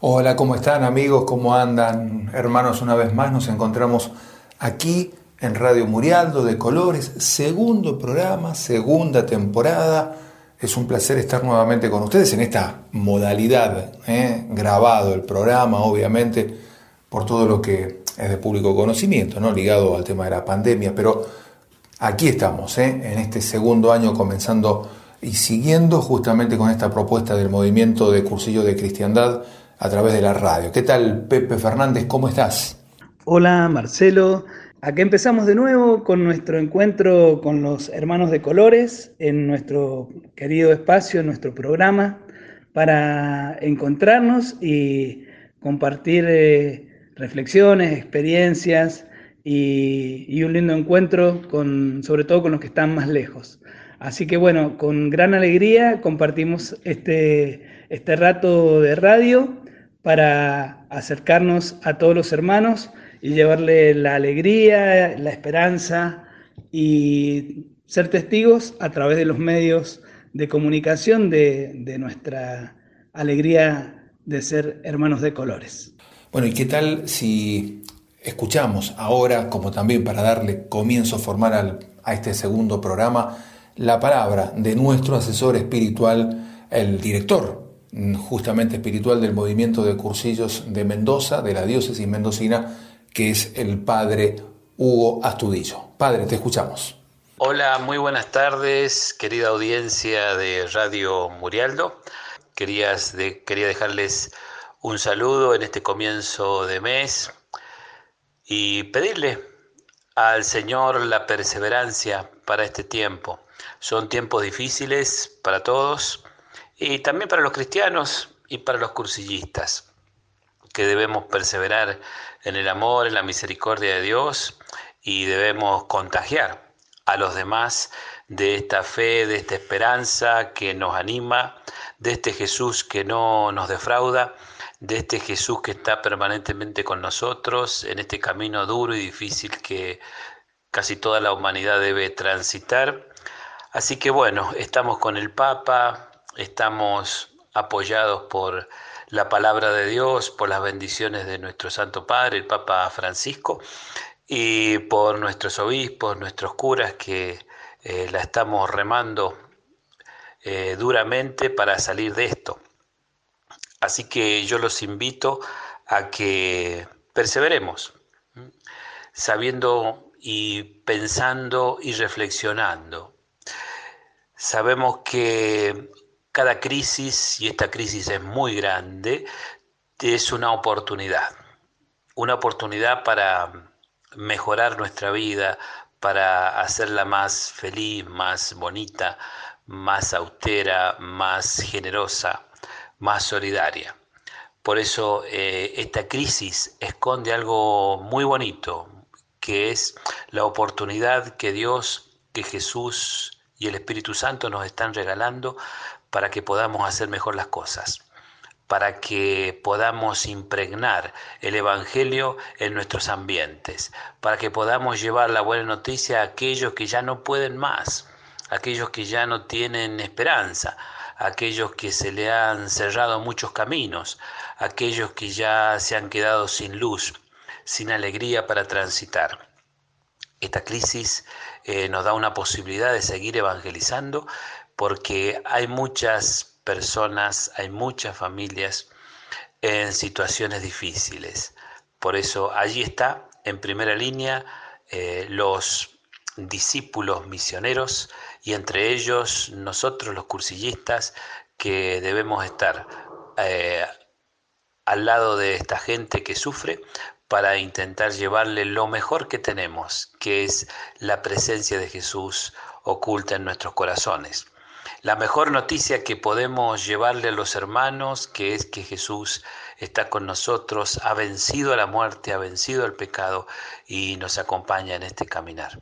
Hola, ¿cómo están amigos? ¿Cómo andan? Hermanos, una vez más nos encontramos aquí en Radio Murialdo de Colores, segundo programa, segunda temporada. Es un placer estar nuevamente con ustedes en esta modalidad, ¿eh? grabado el programa, obviamente, por todo lo que es de público conocimiento, ¿no? ligado al tema de la pandemia, pero aquí estamos, ¿eh? en este segundo año comenzando y siguiendo justamente con esta propuesta del movimiento de cursillo de cristiandad a través de la radio. ¿Qué tal, Pepe Fernández? ¿Cómo estás? Hola, Marcelo. Aquí empezamos de nuevo con nuestro encuentro con los hermanos de colores en nuestro querido espacio, en nuestro programa, para encontrarnos y compartir eh, reflexiones, experiencias y, y, un lindo encuentro con, sobre todo con los que están más lejos. Así que bueno, con gran alegría compartimos este, este rato de radio para acercarnos a todos los hermanos y llevarle la alegría, la esperanza y ser testigos a través de los medios de comunicación de, nuestra alegría de ser hermanos de colores. Bueno, ¿y qué tal si escuchamos ahora, como también para darle comienzo formal a este segundo programa, la palabra de nuestro asesor espiritual, el director justamente espiritual del movimiento de cursillos de Mendoza, de la diócesis mendocina, que es el padre Hugo Astudillo. Padre, te escuchamos. Hola, muy buenas tardes, querida audiencia de Radio Murialdo. Quería dejarles un saludo en este comienzo de mes y pedirle al Señor la perseverancia para este tiempo. Son tiempos difíciles para todos, y también para los cristianos y para los cursillistas, que debemos perseverar en el amor, en la misericordia de Dios y debemos contagiar a los demás de esta fe, de esta esperanza que nos anima, de este Jesús que no nos defrauda, de este Jesús que está permanentemente con nosotros en este camino duro y difícil que casi toda la humanidad debe transitar. Así que bueno, estamos con el Papa, estamos apoyados por la palabra de Dios, por las bendiciones de nuestro Santo Padre, el Papa Francisco, y por nuestros obispos, nuestros curas, que eh, la estamos remando eh, duramente para salir de esto. Así que yo los invito a que perseveremos, sabiendo y pensando y reflexionando. Sabemos que cada crisis, y esta crisis es muy grande, es una oportunidad. Una oportunidad para mejorar nuestra vida, para hacerla más feliz, más bonita, más austera, más generosa, más solidaria. Por eso eh, esta crisis esconde algo muy bonito, que es la oportunidad que Dios, que Jesús y el Espíritu Santo nos están regalando para que podamos hacer mejor las cosas, para que podamos impregnar el Evangelio en nuestros ambientes, para que podamos llevar la buena noticia a aquellos que ya no pueden más, aquellos que ya no tienen esperanza, aquellos que se le han cerrado muchos caminos, aquellos que ya se han quedado sin luz, sin alegría para transitar. Esta crisis eh, nos da una posibilidad de seguir evangelizando, porque hay muchas personas, hay muchas familias en situaciones difíciles. Por eso allí está en primera línea eh, los discípulos misioneros y entre ellos nosotros los cursillistas que debemos estar eh, al lado de esta gente que sufre para intentar llevarle lo mejor que tenemos, que es la presencia de Jesús oculta en nuestros corazones la mejor noticia que podemos llevarle a los hermanos, que es que Jesús está con nosotros, ha vencido a la muerte, ha vencido al pecado y nos acompaña en este caminar.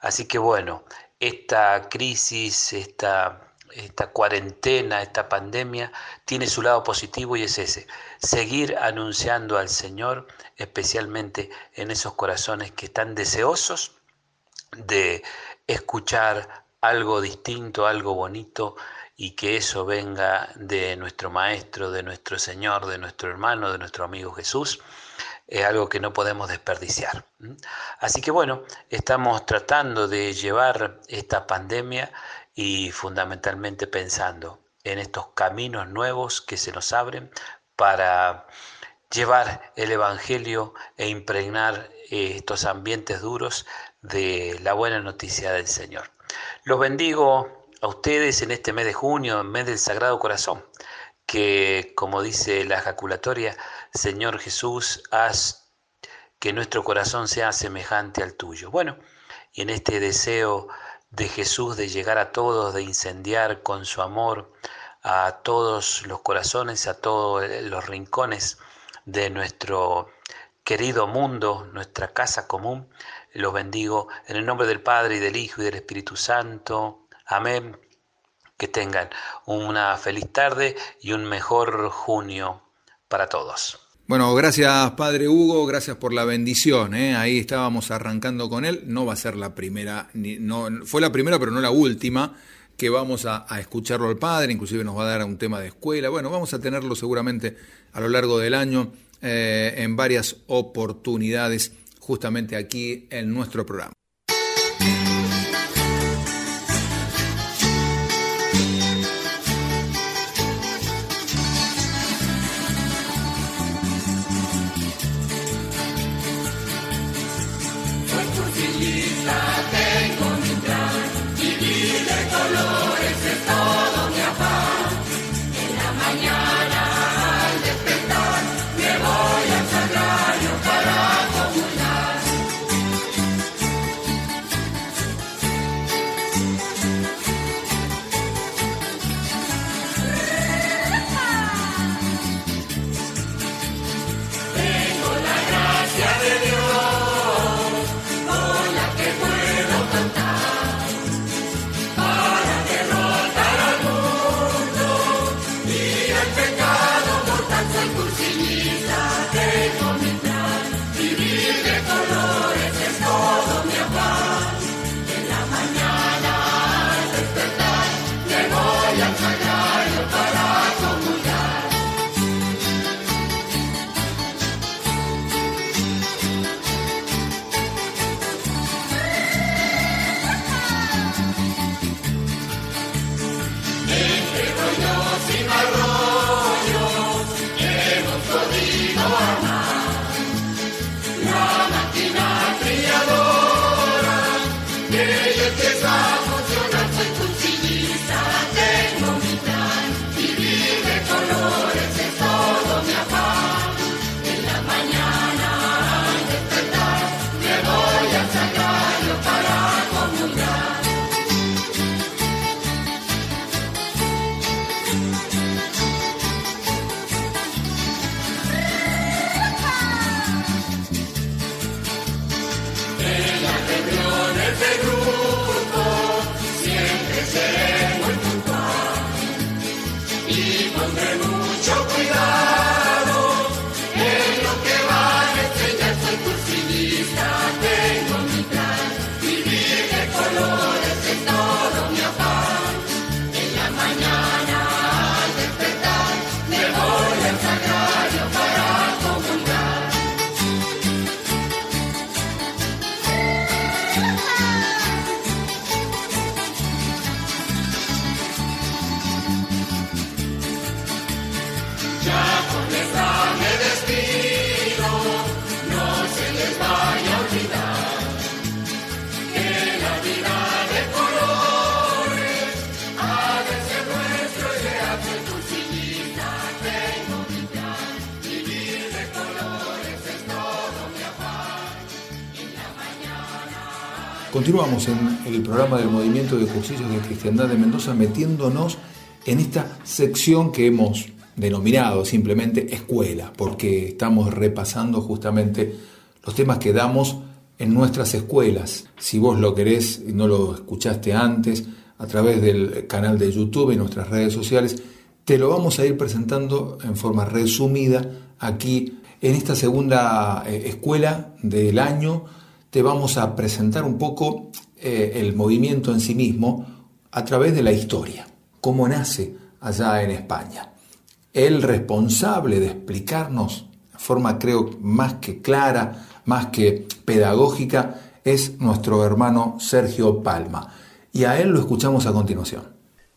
Así que bueno, esta crisis, esta, esta cuarentena, esta pandemia, tiene su lado positivo y es ese, seguir anunciando al Señor, especialmente en esos corazones que están deseosos de escuchar algo distinto, algo bonito y que eso venga de nuestro Maestro, de nuestro Señor, de nuestro hermano, de nuestro amigo Jesús, es algo que no podemos desperdiciar. Así que bueno, estamos tratando de llevar esta pandemia y fundamentalmente pensando en estos caminos nuevos que se nos abren para llevar el Evangelio e impregnar eh, estos ambientes duros de la buena noticia del Señor. Los bendigo a ustedes en este mes de junio, mes del Sagrado Corazón, que como dice la ejaculatoria, Señor Jesús, haz que nuestro corazón sea semejante al tuyo. Bueno, y en este deseo de Jesús de llegar a todos, de incendiar con su amor a todos los corazones, a todos los rincones de nuestro querido mundo, nuestra casa común. Los bendigo en el nombre del Padre y del Hijo y del Espíritu Santo. Amén. Que tengan una feliz tarde y un mejor junio para todos. Bueno, gracias Padre Hugo, gracias por la bendición. ¿eh? Ahí estábamos arrancando con él. No va a ser la primera, no, fue la primera pero no la última que vamos a, escucharlo al Padre, inclusive nos va a dar un tema de escuela. Bueno, vamos a tenerlo seguramente a lo largo del año eh, en varias oportunidades justamente aquí en nuestro programa. Continuamos en el programa del Movimiento de Cursillos de Cristiandad de Mendoza metiéndonos en esta sección que hemos denominado simplemente escuela, porque estamos repasando justamente los temas que damos en nuestras escuelas. Si vos lo querés y no lo escuchaste antes, a través del canal de YouTube y nuestras redes sociales, te lo vamos a ir presentando en forma resumida aquí en esta segunda eh, escuela del año te vamos a presentar un poco eh, el movimiento en sí mismo a través de la historia. cómo nace allá en España. El responsable de explicarnos de forma creo más que clara, más que pedagógica, es nuestro hermano Sergio Palma. Y a él lo escuchamos a continuación.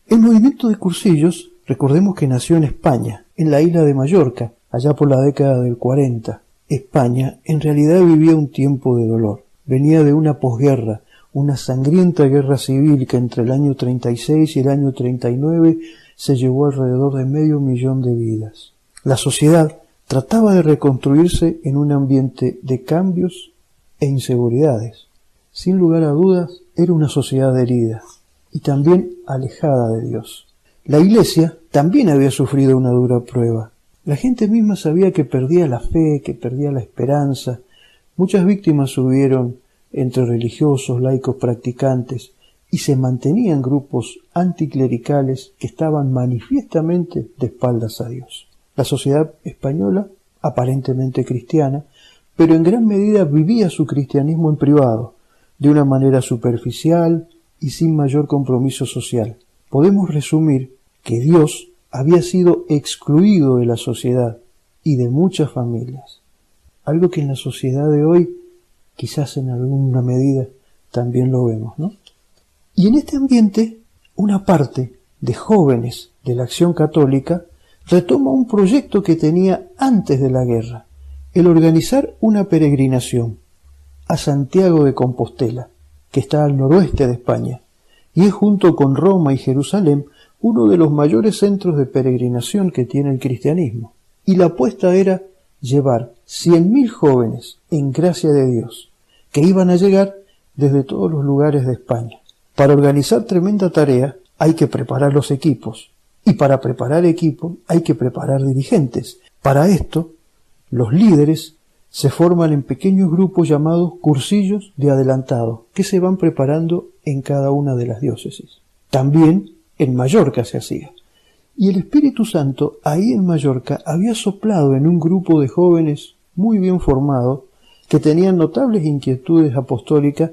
El movimiento de cursillos, recordemos que nació en España, en la isla de Mallorca, allá por la década del 40. España en realidad vivía un tiempo de dolor. Venía de una posguerra, una sangrienta guerra civil que entre el año 36 y el año 39 se llevó alrededor de medio millón de vidas. La sociedad trataba de reconstruirse en un ambiente de cambios e inseguridades. Sin lugar a dudas, era una sociedad herida y también alejada de Dios. La Iglesia también había sufrido una dura prueba. La gente misma sabía que perdía la fe, que perdía la esperanza. Muchas víctimas hubieron entre religiosos, laicos, practicantes, y se mantenían grupos anticlericales que estaban manifiestamente de espaldas a Dios. La sociedad española, aparentemente cristiana, pero en gran medida vivía su cristianismo en privado, de una manera superficial y sin mayor compromiso social. Podemos resumir que Dios había sido excluido de la sociedad y de muchas familias, algo que en la sociedad de hoy quizás en alguna medida también lo vemos, ¿no? Y en este ambiente, una parte de jóvenes de la acción católica retoma un proyecto que tenía antes de la guerra, el organizar una peregrinación a Santiago de Compostela, que está al noroeste de España, y es junto con Roma y Jerusalén uno de los mayores centros de peregrinación que tiene el cristianismo. Y la apuesta era llevar cien mil jóvenes en gracia de Dios, que iban a llegar desde todos los lugares de España. Para organizar tremenda tarea hay que preparar los equipos, y para preparar equipos hay que preparar dirigentes. Para esto, los líderes se forman en pequeños grupos llamados cursillos de adelantado, que se van preparando en cada una de las diócesis. También en Mallorca se hacía. Y el Espíritu Santo ahí en Mallorca había soplado en un grupo de jóvenes muy bien formados que tenían notables inquietudes apostólicas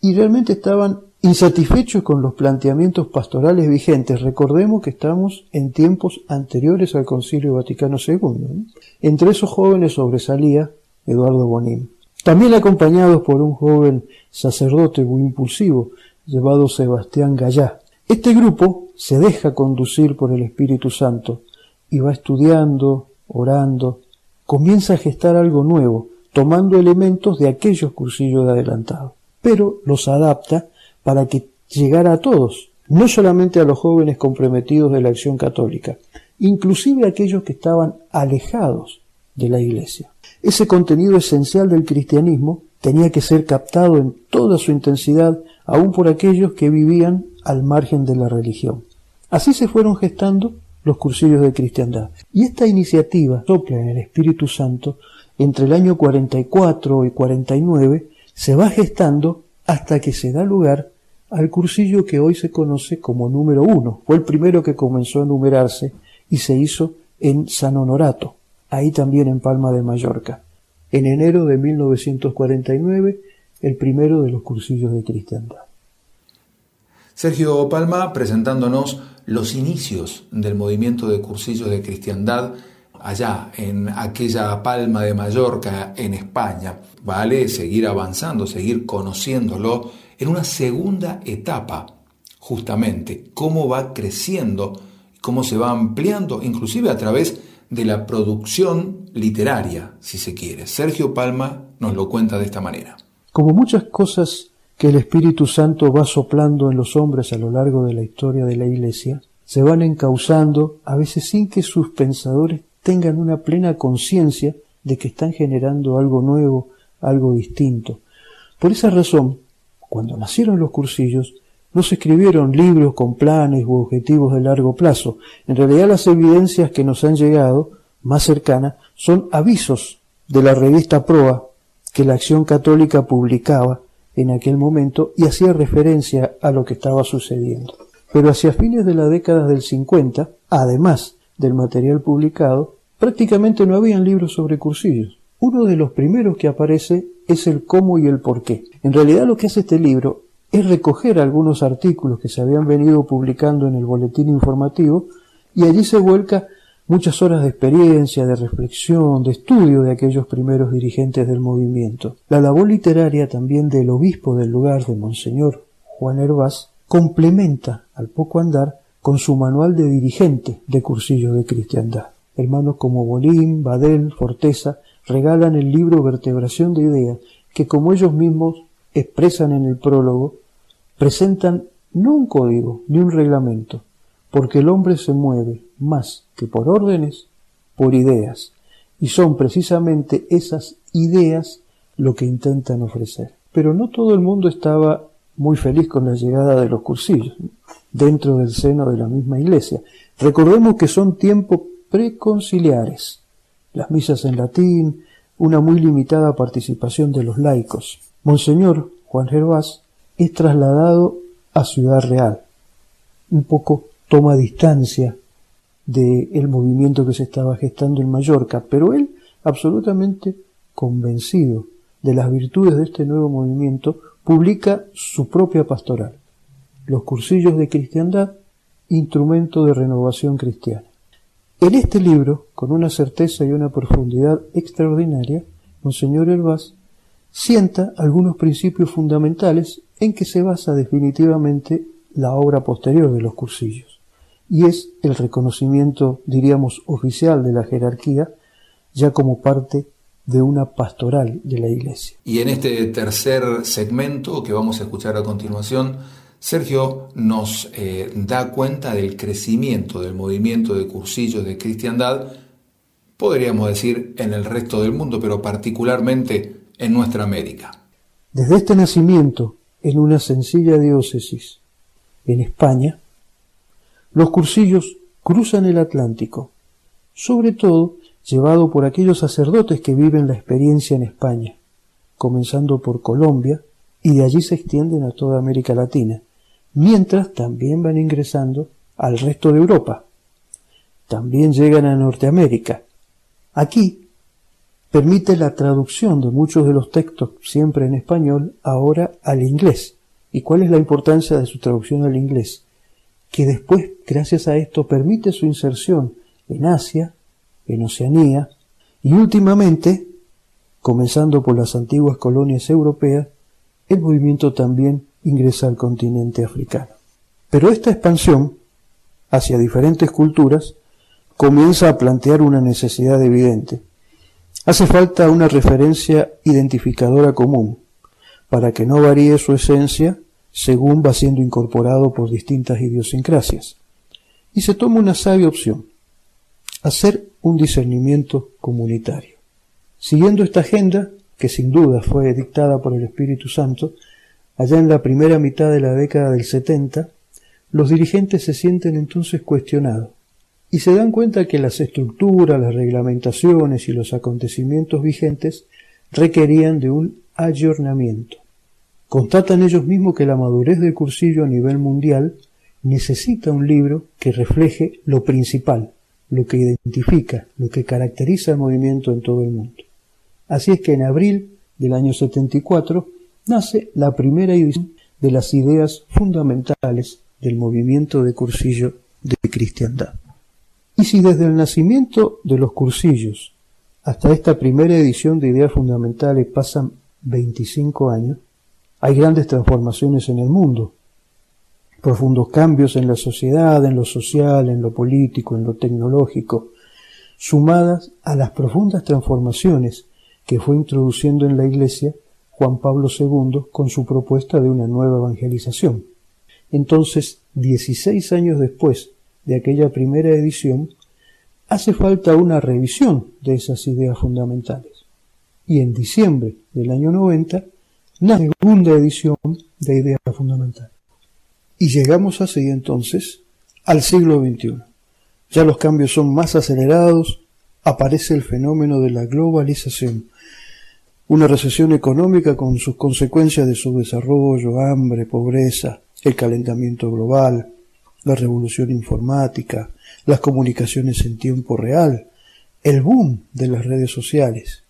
y realmente estaban insatisfechos con los planteamientos pastorales vigentes. Recordemos que estamos en tiempos anteriores al Concilio Vaticano II. Entre esos jóvenes sobresalía Eduardo Bonín. También acompañados por un joven sacerdote muy impulsivo llamado Sebastián Gallá, este grupo se deja conducir por el Espíritu Santo y va estudiando, orando, comienza a gestar algo nuevo, tomando elementos de aquellos cursillos de adelantado, pero los adapta para que llegara a todos, no solamente a los jóvenes comprometidos de la acción católica, inclusive a aquellos que estaban alejados de la Iglesia. Ese contenido esencial del cristianismo tenía que ser captado en toda su intensidad, aun por aquellos que vivían al margen de la religión. Así se fueron gestando los cursillos de cristiandad. Y esta iniciativa, sopla en el Espíritu Santo, entre el año 44 y 49, se va gestando hasta que se da lugar al cursillo que hoy se conoce como número uno. Fue el primero que comenzó a numerarse y se hizo en San Honorato, ahí también en Palma de Mallorca. En enero de 1949, el primero de los cursillos de cristiandad. Sergio Palma presentándonos los inicios del movimiento de cursillos de cristiandad allá en aquella Palma de Mallorca en España. Vale seguir avanzando, seguir conociéndolo en una segunda etapa, justamente, cómo va creciendo, cómo se va ampliando, inclusive a través de la producción literaria, si se quiere. Sergio Palma nos lo cuenta de esta manera. Como muchas cosas que el Espíritu Santo va soplando en los hombres a lo largo de la historia de la Iglesia, se van encauzando, a veces sin que sus pensadores tengan una plena conciencia de que están generando algo nuevo, algo distinto. Por esa razón, cuando nacieron los cursillos, no se escribieron libros con planes u objetivos de largo plazo. En realidad las evidencias que nos han llegado, más cercanas, son avisos de la revista Proa que la Acción Católica publicaba en aquel momento y hacía referencia a lo que estaba sucediendo. Pero hacia fines de la década del 50, además del material publicado, prácticamente no habían libros sobre cursillos. Uno de los primeros que aparece es el cómo y el por qué. En realidad lo que hace este libro es recoger algunos artículos que se habían venido publicando en el boletín informativo y allí se vuelca muchas horas de experiencia, de reflexión, de estudio de aquellos primeros dirigentes del movimiento. La labor literaria también del obispo del lugar, de Monseñor Juan Hervás, complementa al poco andar con su manual de dirigente de cursillos de cristiandad. Hermanos como Bolín, Badel, Forteza regalan el libro Vertebración de Ideas, que como ellos mismos expresan en el prólogo, presentan no un código ni un reglamento, porque el hombre se mueve más que por órdenes, por ideas, y son precisamente esas ideas lo que intentan ofrecer. Pero no todo el mundo estaba muy feliz con la llegada de los cursillos dentro del seno de la misma iglesia. Recordemos que son tiempos preconciliares, las misas en latín, una muy limitada participación de los laicos. Monseñor Juan Gervás es trasladado a Ciudad Real, un poco toma distancia del movimiento que se estaba gestando en Mallorca, pero él absolutamente convencido de las virtudes de este nuevo movimiento, publica su propia pastoral, Los cursillos de cristiandad, instrumento de renovación cristiana. En este libro, con una certeza y una profundidad extraordinaria, Monseñor Hervás sienta algunos principios fundamentales en que se basa definitivamente la obra posterior de los cursillos, y es el reconocimiento, diríamos, oficial de la jerarquía, ya como parte de una pastoral de la Iglesia. Y en este tercer segmento que vamos a escuchar a continuación, Sergio nos eh, da cuenta del crecimiento del movimiento de cursillos de cristiandad, podríamos decir en el resto del mundo, pero particularmente en nuestra América. Desde este nacimiento en una sencilla diócesis en España, los cursillos cruzan el Atlántico, sobre todo llevado por aquellos sacerdotes que viven la experiencia en España, comenzando por Colombia y de allí se extienden a toda América Latina, mientras también van ingresando al resto de Europa. También llegan a Norteamérica. Aquí permite la traducción de muchos de los textos, siempre en español, ahora al inglés. ¿Y cuál es la importancia de su traducción al inglés? Que después, gracias a esto, permite su inserción en Asia, en Oceanía y últimamente, comenzando por las antiguas colonias europeas, el movimiento también ingresa al continente africano. Pero esta expansión hacia diferentes culturas comienza a plantear una necesidad evidente. Hace falta una referencia identificadora común, para que no varíe su esencia según va siendo incorporado por distintas idiosincrasias. Y se toma una sabia opción, hacer un discernimiento comunitario. Siguiendo esta agenda, que sin duda fue dictada por el Espíritu Santo, allá en la primera mitad de la década del 70, los dirigentes se sienten entonces cuestionados y se dan cuenta que las estructuras, las reglamentaciones y los acontecimientos vigentes requerían de un ayornamiento. Constatan ellos mismos que la madurez del cursillo a nivel mundial necesita un libro que refleje lo principal, lo que identifica, lo que caracteriza el movimiento en todo el mundo. Así es que en abril del año 74 nace la primera edición de las ideas fundamentales del movimiento de cursillo de cristiandad. Y si desde el nacimiento de los cursillos hasta esta primera edición de ideas fundamentales pasan 25 años, hay grandes transformaciones en el mundo, profundos cambios en la sociedad, en lo social, en lo político, en lo tecnológico, sumadas a las profundas transformaciones que fue introduciendo en la Iglesia Juan Pablo II con su propuesta de una nueva evangelización. Entonces, 16 años después de aquella primera edición, hace falta una revisión de esas ideas fundamentales. Y en diciembre del año 90, la segunda edición de ideas fundamentales. Y llegamos así entonces al siglo XXI. Ya los cambios son más acelerados, aparece el fenómeno de la globalización, una recesión económica con sus consecuencias de su desarrollo, hambre, pobreza, el calentamiento global, la revolución informática, las comunicaciones en tiempo real, el boom de las redes sociales.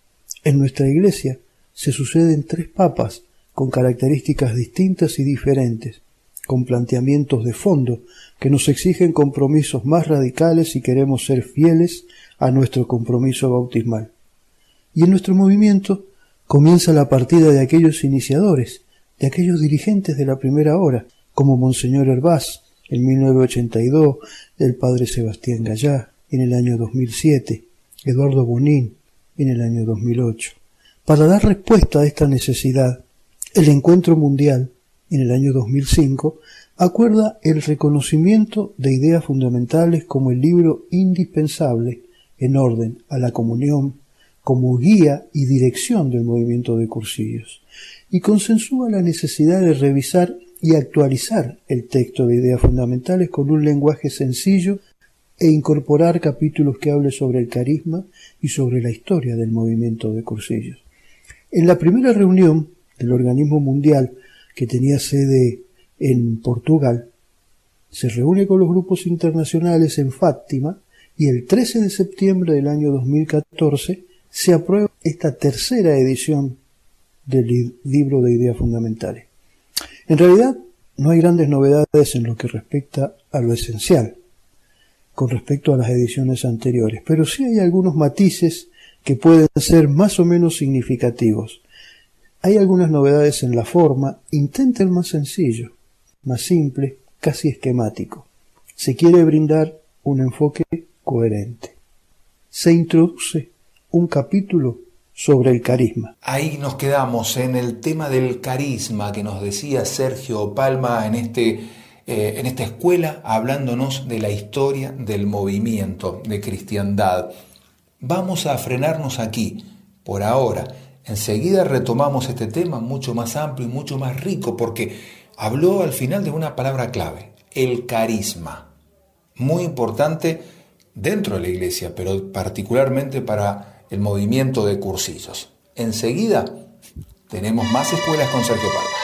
En nuestra iglesia se suceden tres papas con características distintas y diferentes, con planteamientos de fondo que nos exigen compromisos más radicales si queremos ser fieles a nuestro compromiso bautismal. Y en nuestro movimiento comienza la partida de aquellos iniciadores, de aquellos dirigentes de la primera hora, como Monseñor Herbaz en 1982, el padre Sebastián Gallá en el año 2007, Eduardo Bonín en el año 2008. Para dar respuesta a esta necesidad, el Encuentro Mundial en el año 2005 acuerda el reconocimiento de ideas fundamentales como el libro indispensable en orden a la comunión como guía y dirección del movimiento de cursillos y consensúa la necesidad de revisar y actualizar el texto de ideas fundamentales con un lenguaje sencillo e incorporar capítulos que hable sobre el carisma y sobre la historia del movimiento de cursillos. En la primera reunión del organismo mundial que tenía sede en Portugal, se reúne con los grupos internacionales en Fátima y el 13 de septiembre del año 2014 se aprueba esta tercera edición del libro de ideas fundamentales. En realidad, no hay grandes novedades en lo que respecta a lo esencial con respecto a las ediciones anteriores, pero sí hay algunos matices que pueden ser más o menos significativos. Hay algunas novedades en la forma, intenta el más sencillo, más simple, casi esquemático. Se quiere brindar un enfoque coherente. Se introduce un capítulo sobre el carisma. Ahí nos quedamos en el tema del carisma que nos decía Sergio Palma en, este, eh, en esta escuela, hablándonos de la historia del movimiento de cristiandad. Vamos a frenarnos aquí, por ahora. Enseguida retomamos este tema mucho más amplio y mucho más rico, porque habló al final de una palabra clave, el carisma. Muy importante dentro de la iglesia, pero particularmente para el movimiento de cursillos. Enseguida tenemos más escuelas con Sergio Palma.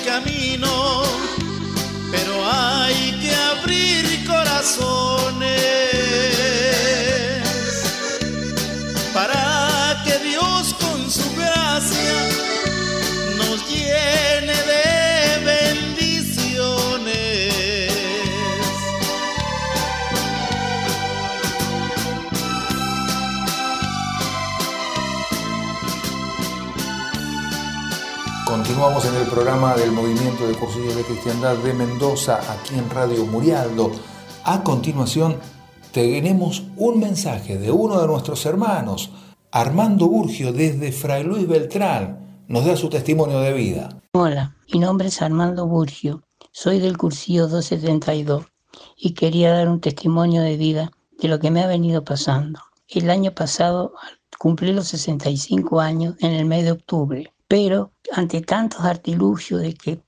Camino, pero hay que abrir corazones Continuamos en el programa del Movimiento de Cursillos de Cristiandad de Mendoza, aquí en Radio Murialdo. A continuación, tenemos un mensaje de uno de nuestros hermanos, Armando Burgio, desde Fray Luis Beltrán. Nos da su testimonio de vida. Hola, mi nombre es Armando Burgio, soy del cursillo 272 y quería dar un testimonio de vida de lo que me ha venido pasando. El año pasado cumplí los 65 años en el mes de octubre pero ante tantos artilugios de que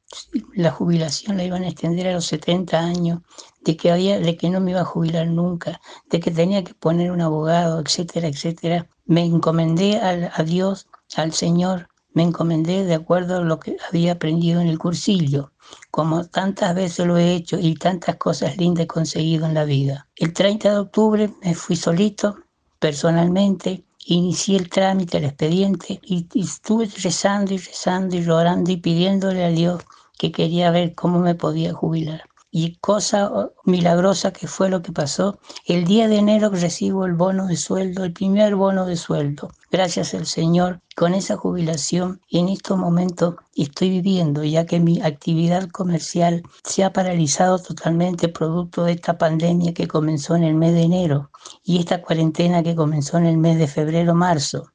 la jubilación la iban a extender a los 70 años, de que, había, de que no me iba a jubilar nunca, de que tenía que poner un abogado, etcétera, etcétera, me encomendé a Dios, al Señor, me encomendé de acuerdo a lo que había aprendido en el cursillo, como tantas veces lo he hecho y tantas cosas lindas he conseguido en la vida. El 30 de octubre me fui solito, personalmente, inicié el trámite, el expediente, y, estuve rezando y rezando y llorando y pidiéndole a Dios que quería ver cómo me podía jubilar. Y cosa milagrosa que fue lo que pasó, el día de enero recibo el bono de sueldo, el primer bono de sueldo. Gracias al Señor, con esa jubilación en estos momentos estoy viviendo, ya que mi actividad comercial se ha paralizado totalmente producto de esta pandemia que comenzó en el mes de enero y esta cuarentena que comenzó en el mes de febrero-marzo,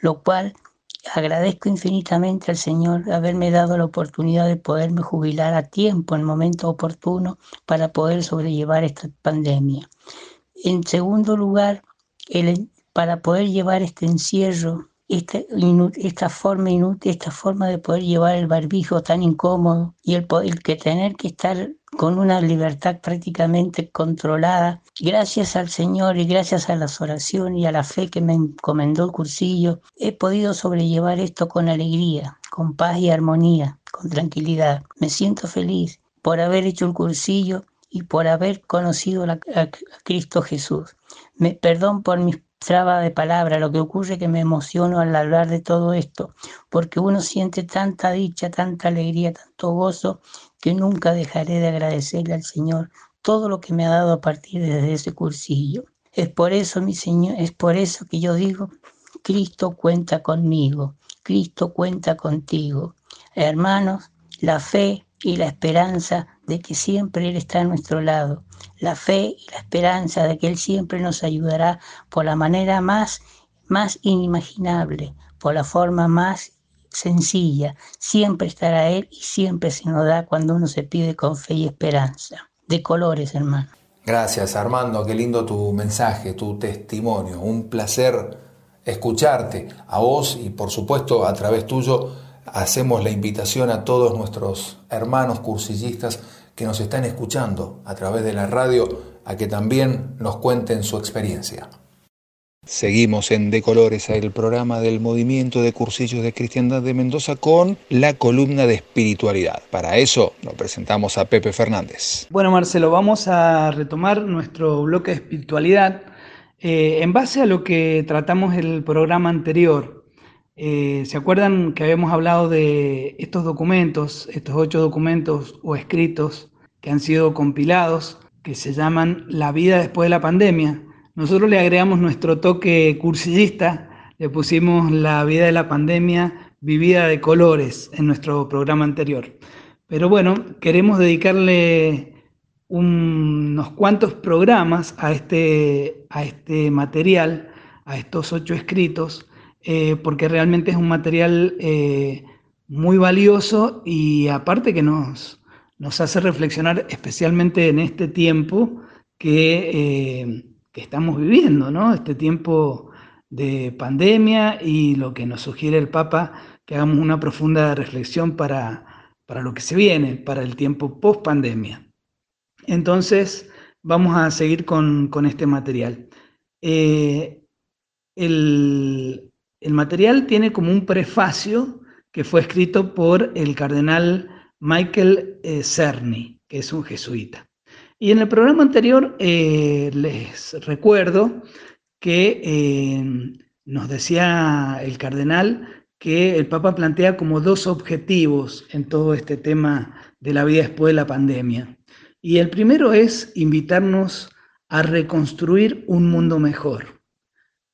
lo cual agradezco infinitamente al Señor haberme dado la oportunidad de poderme jubilar a tiempo, en momento oportuno, para poder sobrellevar esta pandemia. En segundo lugar, para poder llevar este encierro, esta, forma inútil, esta forma de poder llevar el barbijo tan incómodo y el, el que tener que estar con una libertad prácticamente controlada, gracias al Señor y gracias a las oraciones y a la fe que me encomendó el cursillo, he podido sobrellevar esto con alegría, con paz y armonía, con tranquilidad. Me siento feliz por haber hecho el cursillo y por haber conocido a, Cristo Jesús. Me, perdón por mis traba de palabra, lo que ocurre que me emociono al hablar de todo esto, porque uno siente tanta dicha, tanta alegría, tanto gozo, que nunca dejaré de agradecerle al Señor todo lo que me ha dado a partir de ese cursillo. Es por eso, mi Señor, es por eso que yo digo, Cristo cuenta conmigo, Cristo cuenta contigo. Hermanos, la fe y la esperanza de que siempre Él está a nuestro lado, la fe y la esperanza de que Él siempre nos ayudará por la manera más, más inimaginable, por la forma más sencilla, siempre estará Él y siempre se nos da cuando uno se pide con fe y esperanza. De colores, hermano. Gracias, Armando. Qué lindo tu mensaje, tu testimonio. Un placer escucharte a vos y, por supuesto, a través tuyo hacemos la invitación a todos nuestros hermanos cursillistas que nos están escuchando a través de la radio a que también nos cuenten su experiencia. Seguimos en De Colores, el programa del Movimiento de Cursillos de Cristiandad de Mendoza con la columna de espiritualidad. Para eso lo presentamos a Pepe Fernández. Bueno, Marcelo, vamos a retomar nuestro bloque de espiritualidad eh, en base a lo que tratamos el programa anterior. Eh, ¿Se acuerdan que habíamos hablado de estos documentos, estos ocho documentos o escritos que han sido compilados, que se llaman La vida después de la pandemia? Nosotros le agregamos nuestro toque cursillista, le pusimos la vida de la pandemia vivida de colores en nuestro programa anterior. Pero bueno, queremos dedicarle unos cuantos programas a este, a este material, a estos ocho escritos, eh, porque realmente es un material eh, muy valioso y aparte que nos, nos hace reflexionar especialmente en este tiempo que eh, que estamos viviendo, ¿no? Este tiempo de pandemia y lo que nos sugiere el Papa, que hagamos una profunda reflexión para, para lo que se viene, para el tiempo post pandemia. Entonces, vamos a seguir con, este material. Eh, el, material tiene como un prefacio que fue escrito por el cardenal Michael eh, Cerny, que es un jesuita. Y en el programa anterior eh, les recuerdo que eh, nos decía el cardenal que el Papa plantea como dos objetivos en todo este tema de la vida después de la pandemia. Y el primero es invitarnos a reconstruir un mundo mejor,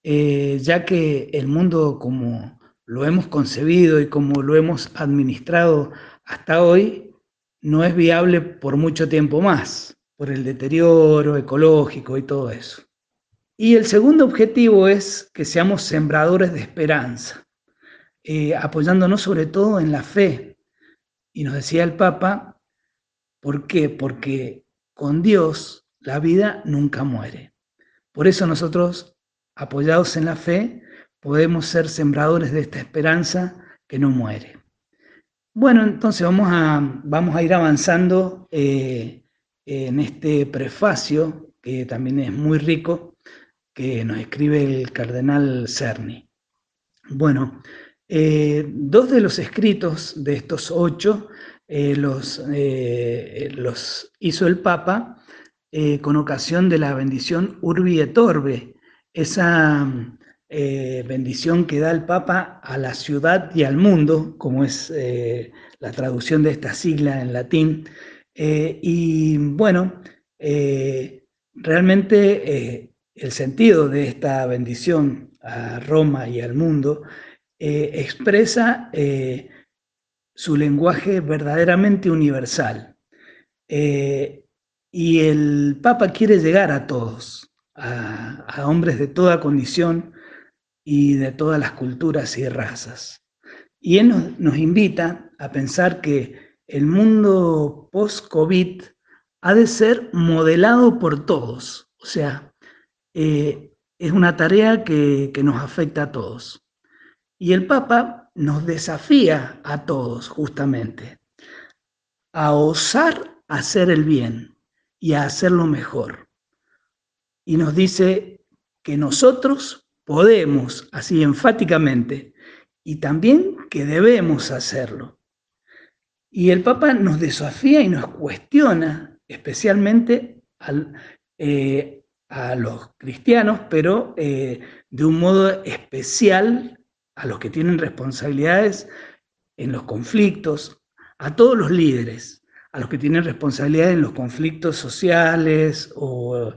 eh, ya que el mundo como lo hemos concebido y como lo hemos administrado hasta hoy, no es viable por mucho tiempo más por el deterioro ecológico y todo eso. Y el segundo objetivo es que seamos sembradores de esperanza, eh, apoyándonos sobre todo en la fe. Y nos decía el Papa, ¿por qué? Porque con Dios la vida nunca muere. Por eso nosotros, apoyados en la fe, podemos ser sembradores de esta esperanza que no muere. Bueno, entonces vamos a, vamos a ir avanzando. Eh, en este prefacio, que también es muy rico, que nos escribe el cardenal Cerny. Bueno, eh, dos de los escritos de estos ocho eh, los, eh, los, hizo el Papa con ocasión de la bendición Urbi et Orbe, esa bendición que da el Papa a la ciudad y al mundo, como es la traducción de esta sigla en latín, Eh, y bueno, eh, realmente el sentido de esta bendición a Roma y al mundo expresa su lenguaje verdaderamente universal. y el Papa quiere llegar a todos, a hombres de toda condición, y de todas las culturas y razas. Y él nos, invita a pensar que el mundo post-COVID ha de ser modelado por todos. O sea, eh, es una tarea que, que nos afecta a todos. Y el Papa nos desafía a todos justamente a osar hacer el bien y a hacerlo mejor. Y nos dice que nosotros podemos, así enfáticamente, y también que debemos hacerlo. Y el Papa nos desafía y nos cuestiona, especialmente eh, a los cristianos, pero eh, de un modo especial a los que tienen responsabilidades en los conflictos, a todos los líderes, a los que tienen responsabilidades en los conflictos sociales o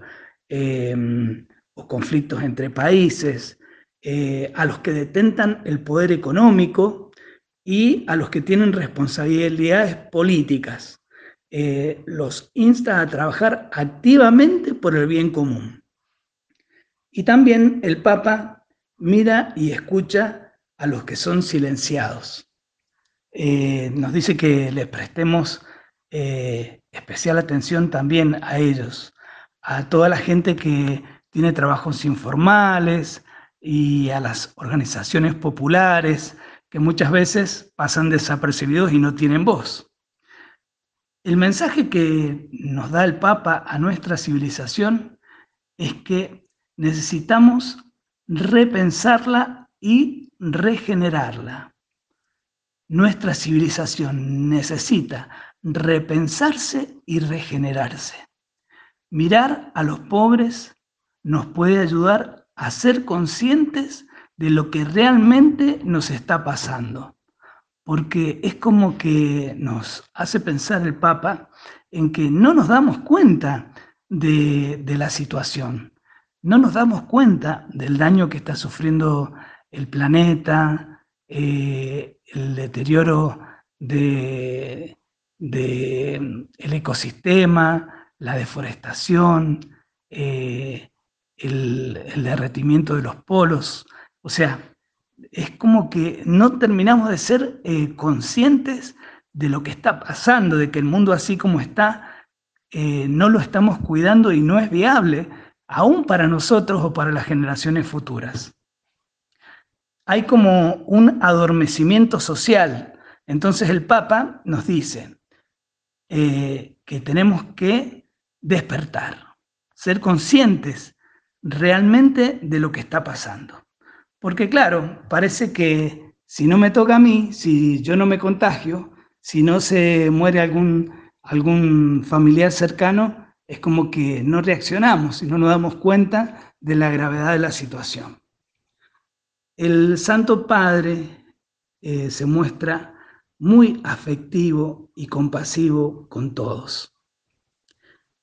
em, conflictos entre países, eh, a los que detentan el poder económico y a los que tienen responsabilidades políticas. Eh, los insta a trabajar activamente por el bien común. Y también el Papa mira y escucha a los que son silenciados. Eh, nos dice que les prestemos especial atención también a ellos, a toda la gente que tiene trabajos informales y a las organizaciones populares que muchas veces pasan desapercibidos y no tienen voz. El mensaje que nos da el Papa a nuestra civilización es que necesitamos repensarla y regenerarla. Nuestra civilización necesita repensarse y regenerarse. Mirar a los pobres nos puede ayudar a ser conscientes de lo que realmente nos está pasando. Porque es como que nos hace pensar el Papa en que no nos damos cuenta de, la situación, no nos damos cuenta del daño que está sufriendo el planeta, eh, el deterioro del de, el ecosistema, la deforestación, eh, el, derretimiento de los polos. O sea, es como que no terminamos de ser eh, conscientes de lo que está pasando, de que el mundo así como está, eh, no lo estamos cuidando y no es viable, aún para nosotros o para las generaciones futuras. Hay como un adormecimiento social. Entonces el Papa nos dice eh, que tenemos que despertar, ser conscientes realmente de lo que está pasando. Porque claro, parece que si no me toca a mí, si yo no me contagio, si no se muere algún, algún familiar cercano, es como que no reaccionamos y no nos damos cuenta de la gravedad de la situación. El Santo Padre eh, se muestra muy afectivo y compasivo con todos.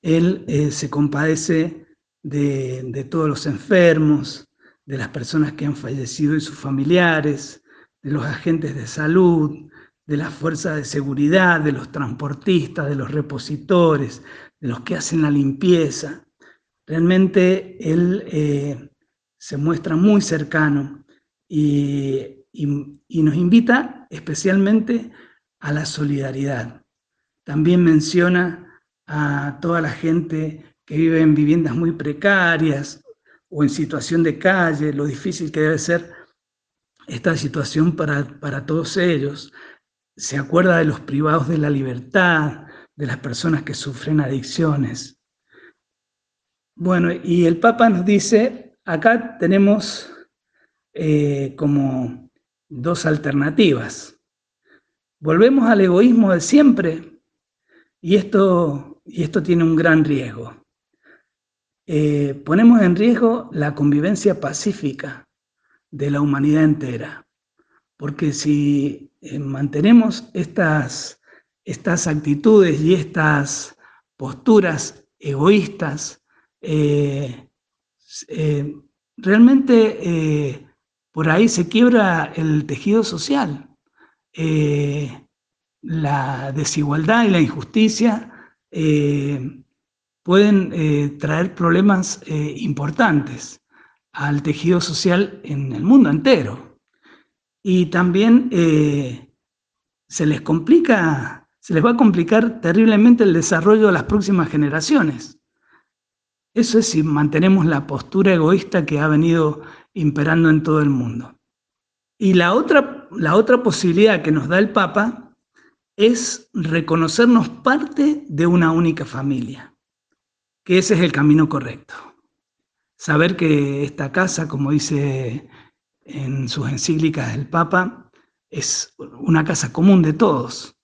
Él eh, se compadece de, todos los enfermos, de las personas que han fallecido y sus familiares, de los agentes de salud, de las fuerzas de seguridad, de los transportistas, de los repositores, de los que hacen la limpieza. Realmente él eh, se muestra muy cercano y, y nos invita especialmente a la solidaridad. También menciona a toda la gente que viven en viviendas muy precarias o en situación de calle, lo difícil que debe ser esta situación para, para todos ellos. Se acuerda de los privados de la libertad, de las personas que sufren adicciones. Bueno, y el Papa nos dice, acá tenemos eh, como dos alternativas. Volvemos al egoísmo de siempre y esto, y esto tiene un gran riesgo. Eh, ponemos en riesgo la convivencia pacífica de la humanidad entera. Porque si eh, mantenemos estas estas actitudes y estas posturas egoístas, eh, realmente por ahí se quiebra el tejido social. la desigualdad y la injusticia pueden traer problemas importantes al tejido social en el mundo entero. Y también se les complica, se les va a complicar terriblemente el desarrollo de las próximas generaciones. Eso es si mantenemos la postura egoísta que ha venido imperando en todo el mundo. Y la otra, la otra posibilidad que nos da el Papa es reconocernos parte de una única familia, que ese es el camino correcto. Saber que esta casa, como dice en sus encíclicas el Papa, es una casa común de todos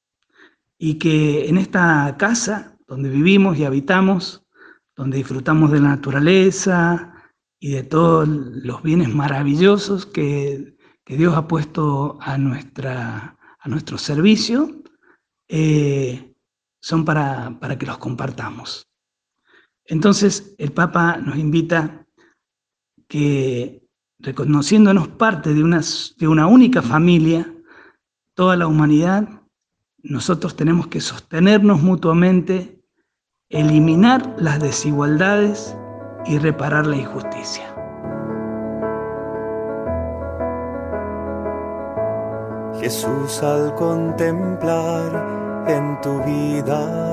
y que en esta casa donde vivimos y habitamos, donde disfrutamos de la naturaleza y de todos los bienes maravillosos que, Dios ha puesto a, nuestra, a nuestro servicio, eh, son para, para que los compartamos. Entonces el Papa nos invita que reconociéndonos parte de una, de una única familia, toda la humanidad, nosotros tenemos que sostenernos mutuamente, eliminar las desigualdades y reparar la injusticia. Jesús al contemplar en tu vida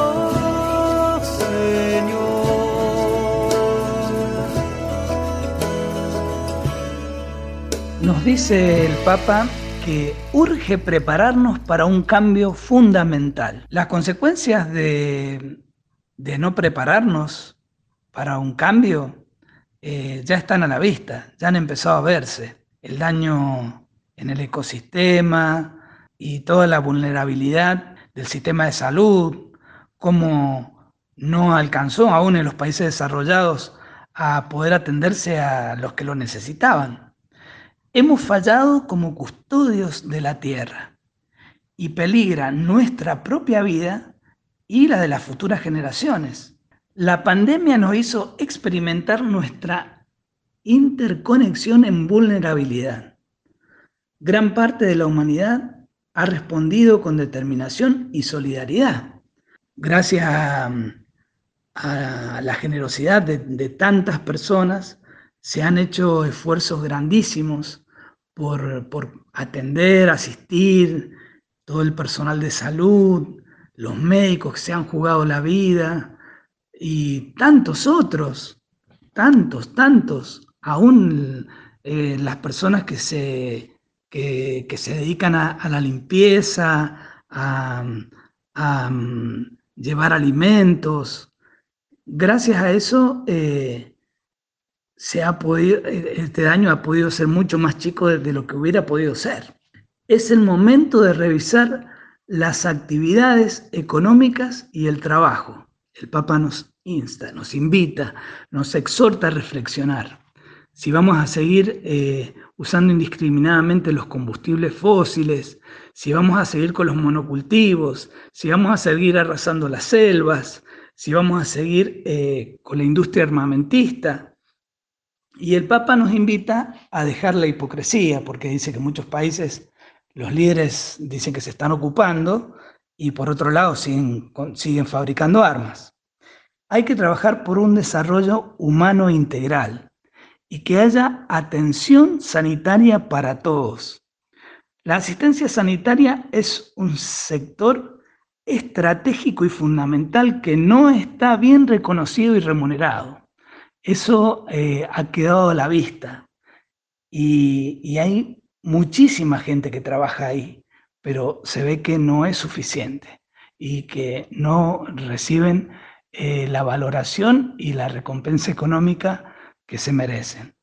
Dice el Papa que urge prepararnos para un cambio fundamental. Las consecuencias de, de no prepararnos para un cambio eh, ya están a la vista, ya han empezado a verse. El daño en el ecosistema y toda la vulnerabilidad del sistema de salud, cómo no alcanzó aún en los países desarrollados a poder atenderse a los que lo necesitaban. Hemos fallado como custodios de la tierra y peligra nuestra propia vida y la de las futuras generaciones. La pandemia nos hizo experimentar nuestra interconexión en vulnerabilidad. Gran parte de la humanidad ha respondido con determinación y solidaridad. Gracias a, la generosidad de tantas personas, se han hecho esfuerzos grandísimos por, por, atender, asistir, todo el personal de salud, los médicos que se han jugado la vida y tantos otros, tantos, tantos, aún eh, las personas que se, que, que se dedican a, la limpieza, a, um, llevar alimentos. Gracias a eso, eh, se ha podido, este daño ha podido ser mucho más chico de, de, lo que hubiera podido ser. Es el momento de revisar las actividades económicas y el trabajo. El Papa nos insta, nos invita, nos exhorta a reflexionar. Si vamos a seguir eh, usando indiscriminadamente los combustibles fósiles, si vamos a seguir con los monocultivos, si vamos a seguir arrasando las selvas, si vamos a seguir eh, con la industria armamentista, y el Papa nos invita a dejar la hipocresía, porque dice que muchos países los líderes dicen que se están ocupando y por otro lado siguen, siguen fabricando armas. Hay que trabajar por un desarrollo humano integral y que haya atención sanitaria para todos. La asistencia sanitaria es un sector estratégico y fundamental que no está bien reconocido y remunerado. Eso eh, ha quedado a la vista y, hay muchísima gente que trabaja ahí, pero se ve que no es suficiente y que no reciben eh, la valoración y la recompensa económica que se merecen.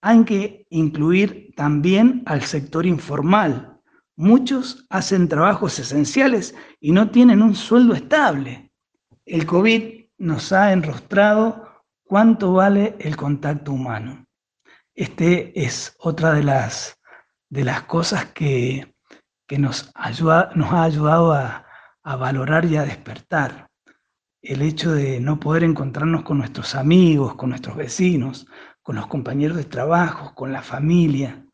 Hay que incluir también al sector informal. Muchos hacen trabajos esenciales y no tienen un sueldo estable. El COVID nos ha enrostrado ¿Cuánto vale el contacto humano? Este es otra de las, de las cosas que, que nos, ayuda, nos ha ayudado a, a valorar y a despertar. El hecho de no poder encontrarnos con nuestros amigos, con nuestros vecinos, con los compañeros de trabajo, con la familia,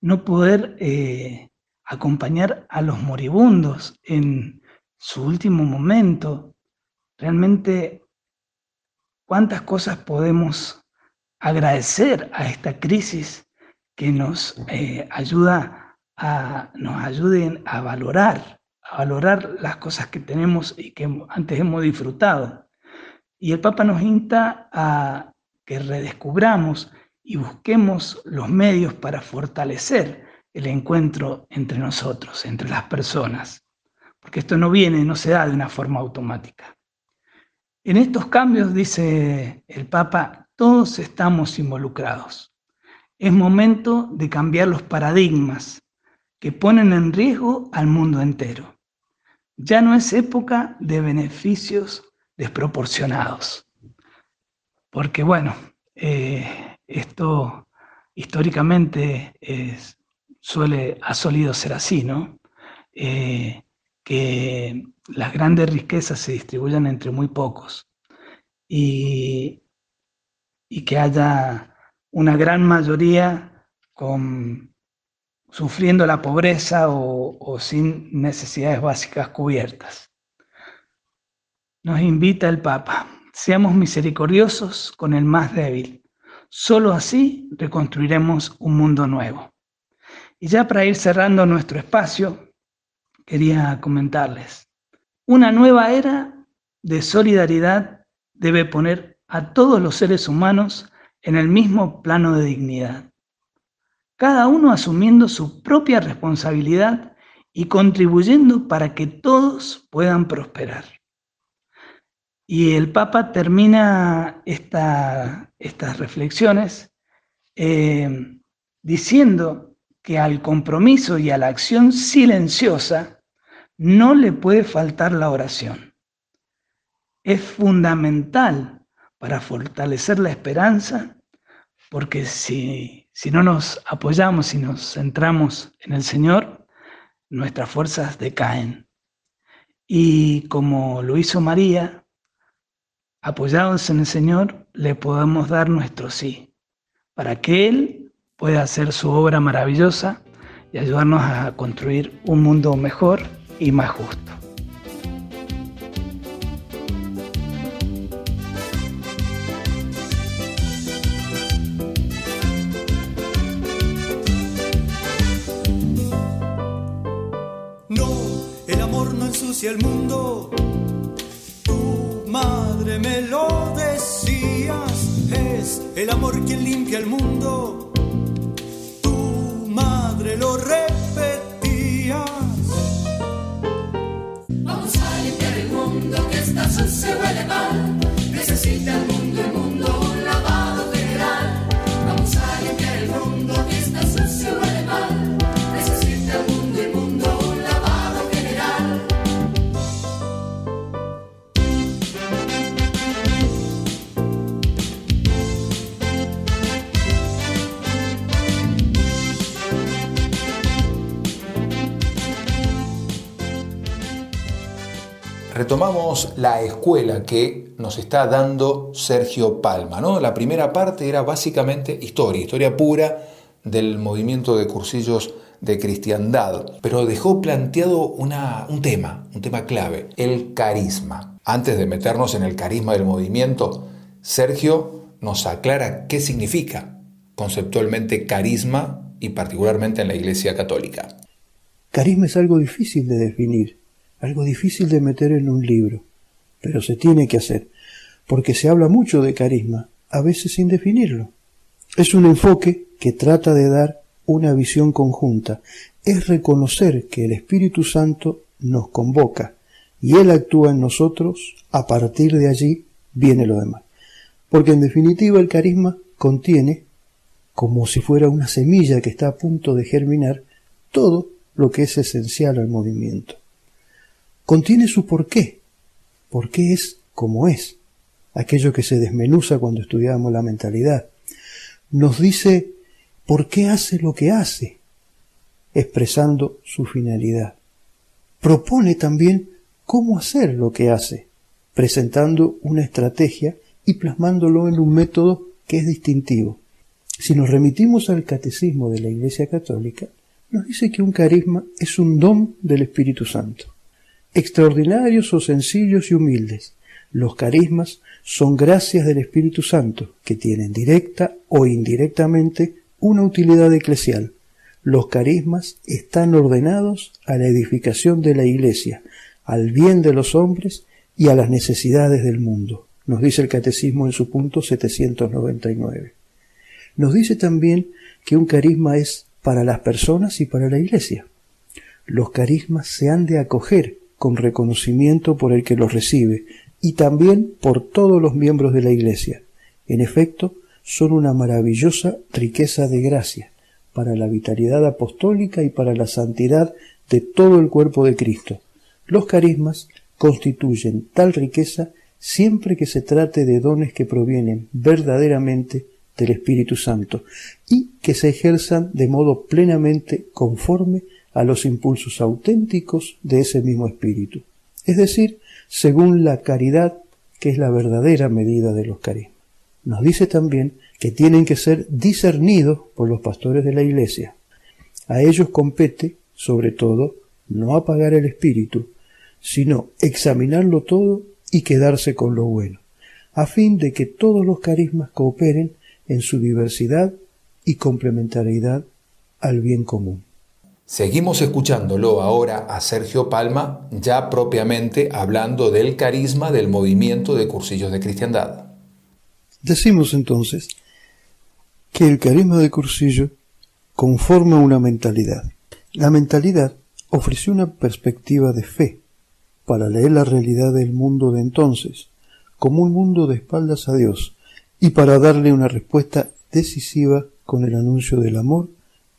no poder eh, acompañar a los moribundos en su último momento, realmente cuántas cosas podemos agradecer a esta crisis que nos eh, ayuda a, nos ayuden a valorar, a valorar las cosas que tenemos y que antes hemos disfrutado. Y el Papa nos insta a que redescubramos y busquemos los medios para fortalecer el encuentro entre nosotros, entre las personas, porque esto no viene, no se da de una forma automática. En estos cambios, dice el Papa, todos estamos involucrados. Es momento de cambiar los paradigmas que ponen en riesgo al mundo entero. Ya no es época de beneficios desproporcionados. Porque bueno, eh, esto históricamente suele, ha solido ser así, ¿no? Eh, que las grandes riquezas se distribuyan entre muy pocos y, y que haya una gran mayoría con, sufriendo la pobreza o, sin necesidades básicas cubiertas. Nos invita el Papa, seamos misericordiosos con el más débil. Solo así reconstruiremos un mundo nuevo. Y ya para ir cerrando nuestro espacio, quería comentarles, una nueva era de solidaridad debe poner a todos los seres humanos en el mismo plano de dignidad cada uno asumiendo su propia responsabilidad y contribuyendo para que todos puedan prosperar. Y el Papa termina estas reflexiones eh, diciendo que al compromiso y a la acción silenciosa no le puede faltar la oración. Es fundamental para fortalecer la esperanza, porque si si no nos apoyamos y nos centramos en el Señor, nuestras fuerzas decaen. Y como lo hizo María, apoyados en el Señor, le podemos dar nuestro sí, para que Él pueda hacer su obra maravillosa y ayudarnos a construir un mundo mejor y más justo. el mundo. Tu madre me lo decías, es el amor quien limpia el mundo. La escuela que nos está dando Sergio Palma. ¿no? La primera parte era básicamente historia, historia pura del movimiento de cursillos de cristiandad, pero dejó planteado un tema, un tema clave, el carisma. Antes de meternos en el carisma del movimiento, Sergio nos aclara qué significa conceptualmente carisma y particularmente en la Iglesia Católica. Carisma es algo difícil de definir algo difícil de meter en un libro, pero se tiene que hacer, porque se habla mucho de carisma, a veces sin definirlo. Es un enfoque que trata de dar una visión conjunta, es reconocer que el Espíritu Santo nos convoca y Él actúa en nosotros, a partir de allí viene lo demás. Porque en definitiva el carisma contiene, como si fuera una semilla que está a punto de germinar, todo lo que es esencial al movimiento contiene su porqué. ¿Por qué es como es? Aquello que se desmenuza cuando estudiamos la mentalidad. Nos dice por qué hace lo que hace, expresando su finalidad. Propone también cómo hacer lo que hace, presentando una estrategia y plasmándolo en un método que es distintivo. Si nos remitimos al catecismo de la Iglesia Católica, nos dice que un carisma es un don del Espíritu Santo extraordinarios o sencillos y humildes. Los carismas son gracias del Espíritu Santo, que tienen directa o indirectamente una utilidad eclesial. Los carismas están ordenados a la edificación de la Iglesia, al bien de los hombres y a las necesidades del mundo, nos dice el Catecismo en su punto 799. Nos dice también que un carisma es para las personas y para la Iglesia. Los carismas se han de acoger con reconocimiento por el que los recibe y también por todos los miembros de la Iglesia. En efecto, son una maravillosa riqueza de gracia para la vitalidad apostólica y para la santidad de todo el cuerpo de Cristo. Los carismas constituyen tal riqueza siempre que se trate de dones que provienen verdaderamente del Espíritu Santo y que se ejerzan de modo plenamente conforme a los impulsos auténticos de ese mismo Espíritu, es decir, según la caridad que es la verdadera medida de los carismas. Nos dice también que tienen que ser discernidos por los pastores de la Iglesia. A ellos compete, sobre todo, no apagar el espíritu, sino examinarlo todo y quedarse con lo bueno, a fin de que todos los carismas cooperen en su diversidad y complementariedad al bien común. Seguimos escuchándolo ahora a Sergio Palma, ya propiamente hablando del carisma del movimiento de cursillos de cristiandad. Decimos entonces que el carisma de cursillo conforma una mentalidad. La mentalidad ofreció una perspectiva de fe para leer la realidad del mundo de entonces como un mundo de espaldas a Dios y para darle una respuesta decisiva con el anuncio del amor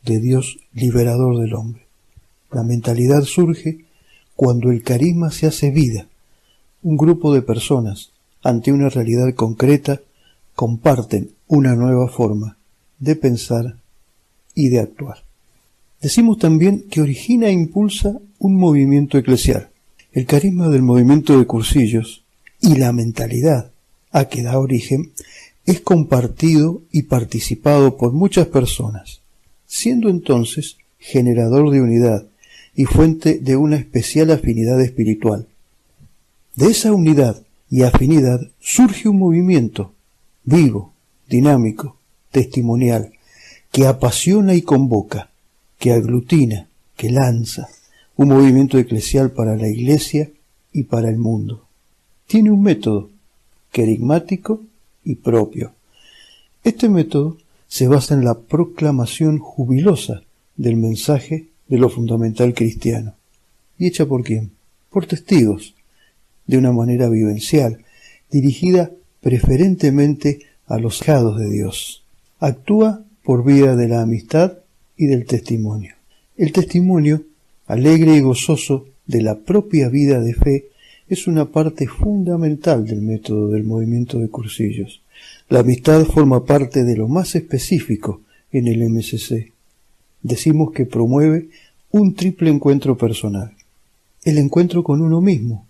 de Dios liberador del hombre. La mentalidad surge cuando el carisma se hace vida. Un grupo de personas, ante una realidad concreta, comparten una nueva forma de pensar y de actuar. Decimos también que origina e impulsa un movimiento eclesial. El carisma del movimiento de cursillos y la mentalidad a que da origen es compartido y participado por muchas personas siendo entonces generador de unidad y fuente de una especial afinidad espiritual. De esa unidad y afinidad surge un movimiento vivo, dinámico, testimonial, que apasiona y convoca, que aglutina, que lanza, un movimiento eclesial para la Iglesia y para el mundo. Tiene un método, querigmático y propio. Este método se basa en la proclamación jubilosa del mensaje de lo fundamental cristiano. ¿Y hecha por quién? Por testigos, de una manera vivencial, dirigida preferentemente a los hijados de Dios. Actúa por vía de la amistad y del testimonio. El testimonio, alegre y gozoso de la propia vida de fe, es una parte fundamental del método del movimiento de cursillos. La amistad forma parte de lo más específico en el MCC. Decimos que promueve un triple encuentro personal. El encuentro con uno mismo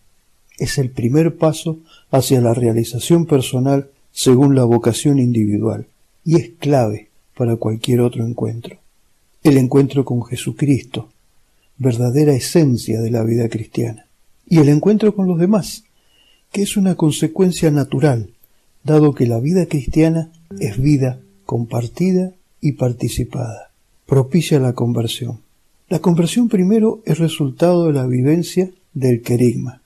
es el primer paso hacia la realización personal según la vocación individual y es clave para cualquier otro encuentro. El encuentro con Jesucristo, verdadera esencia de la vida cristiana. Y el encuentro con los demás, que es una consecuencia natural dado que la vida cristiana es vida compartida y participada. Propicia la conversión. La conversión primero es resultado de la vivencia del querigma,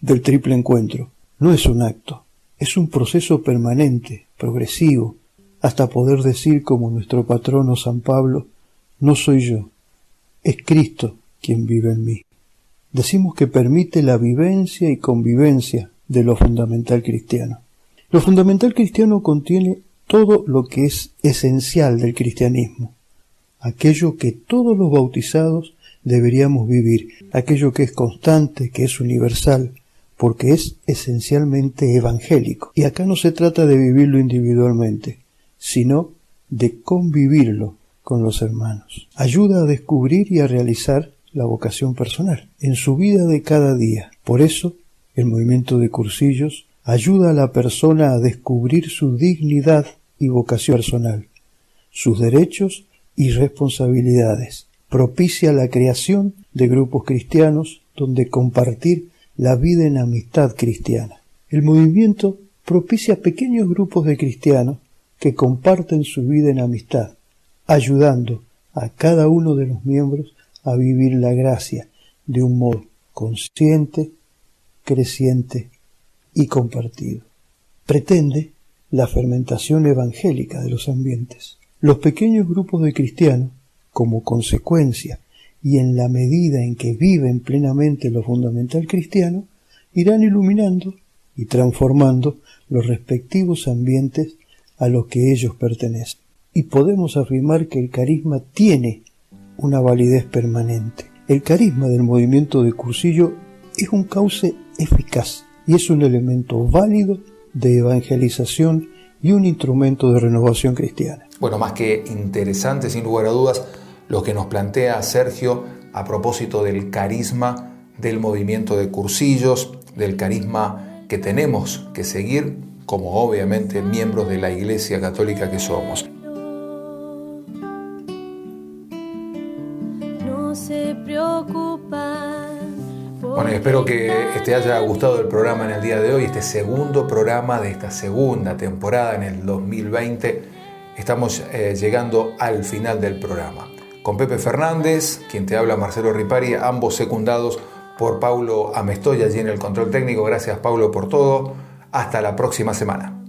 del triple encuentro. No es un acto, es un proceso permanente, progresivo, hasta poder decir como nuestro patrono San Pablo, no soy yo, es Cristo quien vive en mí. Decimos que permite la vivencia y convivencia de lo fundamental cristiano. Lo fundamental cristiano contiene todo lo que es esencial del cristianismo, aquello que todos los bautizados deberíamos vivir, aquello que es constante, que es universal, porque es esencialmente evangélico. Y acá no se trata de vivirlo individualmente, sino de convivirlo con los hermanos. Ayuda a descubrir y a realizar la vocación personal en su vida de cada día. Por eso, el movimiento de cursillos ayuda a la persona a descubrir su dignidad y vocación personal, sus derechos y responsabilidades. Propicia la creación de grupos cristianos donde compartir la vida en amistad cristiana. El movimiento propicia pequeños grupos de cristianos que comparten su vida en amistad, ayudando a cada uno de los miembros a vivir la gracia de un modo consciente, creciente y compartido. Pretende la fermentación evangélica de los ambientes. Los pequeños grupos de cristianos, como consecuencia y en la medida en que viven plenamente lo fundamental cristiano, irán iluminando y transformando los respectivos ambientes a los que ellos pertenecen. Y podemos afirmar que el carisma tiene una validez permanente. El carisma del movimiento de cursillo es un cauce eficaz y es un elemento válido de evangelización y un instrumento de renovación cristiana. Bueno, más que interesante, sin lugar a dudas, lo que nos plantea Sergio a propósito del carisma del movimiento de cursillos, del carisma que tenemos que seguir como obviamente miembros de la Iglesia Católica que somos. No se preocupan. Bueno, espero que te haya gustado el programa en el día de hoy, este segundo programa de esta segunda temporada en el 2020. Estamos eh, llegando al final del programa. Con Pepe Fernández, quien te habla Marcelo Ripari, ambos secundados por Paulo Amestoy allí en el control técnico. Gracias Paulo por todo. Hasta la próxima semana.